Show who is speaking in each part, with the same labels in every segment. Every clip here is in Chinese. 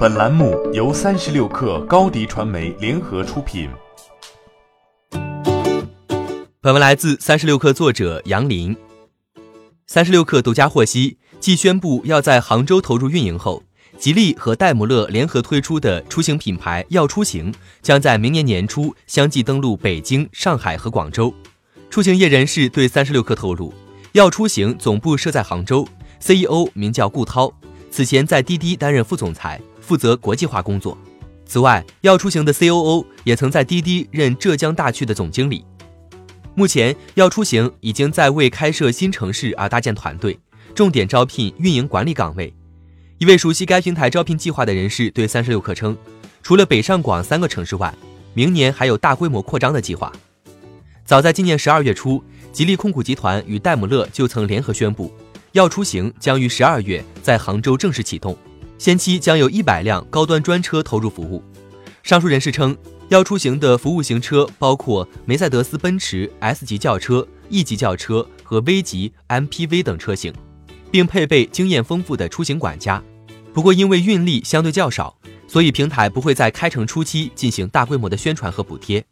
Speaker 1: 本栏目由三十六氪高低传媒联合出品。
Speaker 2: 本文来自三十六氪作者杨林。三十六氪独家获悉，继宣布要在杭州投入运营后，吉利和戴姆勒联合推出的出行品牌耀出行将在明年年初相继登陆北京、上海和广州。出行业人士对三十六氪透露，耀出行总部设在杭州，CEO 名叫顾涛，此前在滴滴担任副总裁。负责国际化工作。此外，要出行的 COO 也曾在滴滴任浙江大区的总经理。目前，要出行已经在为开设新城市而搭建团队，重点招聘运营管理岗位。一位熟悉该平台招聘计划的人士对三十六氪称，除了北上广三个城市外，明年还有大规模扩张的计划。早在今年十二月初，吉利控股集团与戴姆勒就曾联合宣布，要出行将于十二月在杭州正式启动。先期将有一百辆高端专车投入服务。上述人士称，要出行的服务型车包括梅赛德斯奔驰 S 级轿车、E 级轿车和 V 级 MPV 等车型，并配备经验丰富的出行管家。不过，因为运力相对较少，所以平台不会在开城初期进行大规模的宣传和补贴。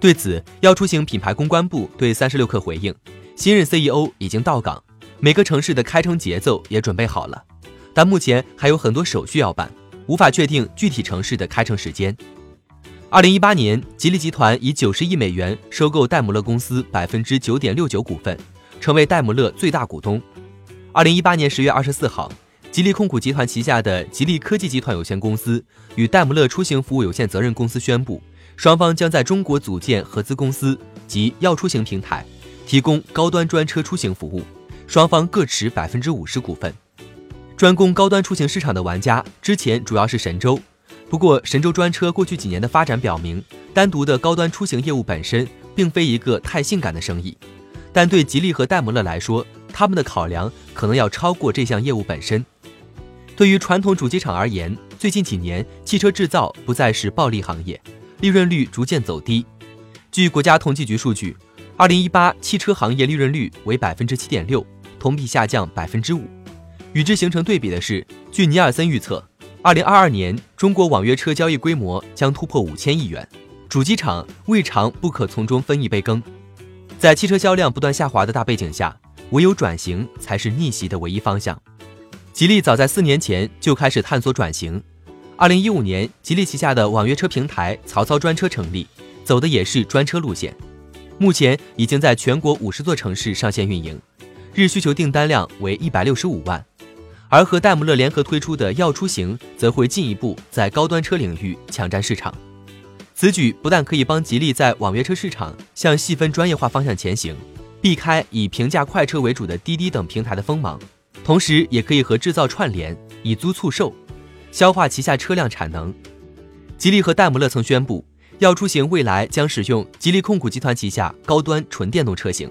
Speaker 2: 对此，要出行品牌公关部对三十六氪回应，新任 CEO 已经到岗，每个城市的开城节奏也准备好了。但目前还有很多手续要办，无法确定具体城市的开城时间。二零一八年，吉利集团以九十亿美元收购戴姆勒公司百分之九点六九股份，成为戴姆勒最大股东。二零一八年十月二十四号，吉利控股集团旗下的吉利科技集团有限公司与戴姆勒出行服务有限责任公司宣布，双方将在中国组建合资公司及要出行平台，提供高端专车出行服务，双方各持百分之五十股份。专攻高端出行市场的玩家之前主要是神州，不过神州专车过去几年的发展表明，单独的高端出行业务本身并非一个太性感的生意。但对吉利和戴姆勒来说，他们的考量可能要超过这项业务本身。对于传统主机厂而言，最近几年汽车制造不再是暴利行业，利润率逐渐走低。据国家统计局数据，二零一八汽车行业利润率为百分之七点六，同比下降百分之五。与之形成对比的是，据尼尔森预测，二零二二年中国网约车交易规模将突破五千亿元，主机厂未尝不可从中分一杯羹。在汽车销量不断下滑的大背景下，唯有转型才是逆袭的唯一方向。吉利早在四年前就开始探索转型。二零一五年，吉利旗下的网约车平台曹操专车成立，走的也是专车路线，目前已经在全国五十座城市上线运营，日需求订单量为一百六十五万。而和戴姆勒联合推出的耀出行，则会进一步在高端车领域抢占市场。此举不但可以帮吉利在网约车市场向细分专业化方向前行，避开以平价快车为主的滴滴等平台的锋芒，同时也可以和制造串联，以租促售，消化旗下车辆产能。吉利和戴姆勒曾宣布，耀出行未来将使用吉利控股集团旗下高端纯电动车型。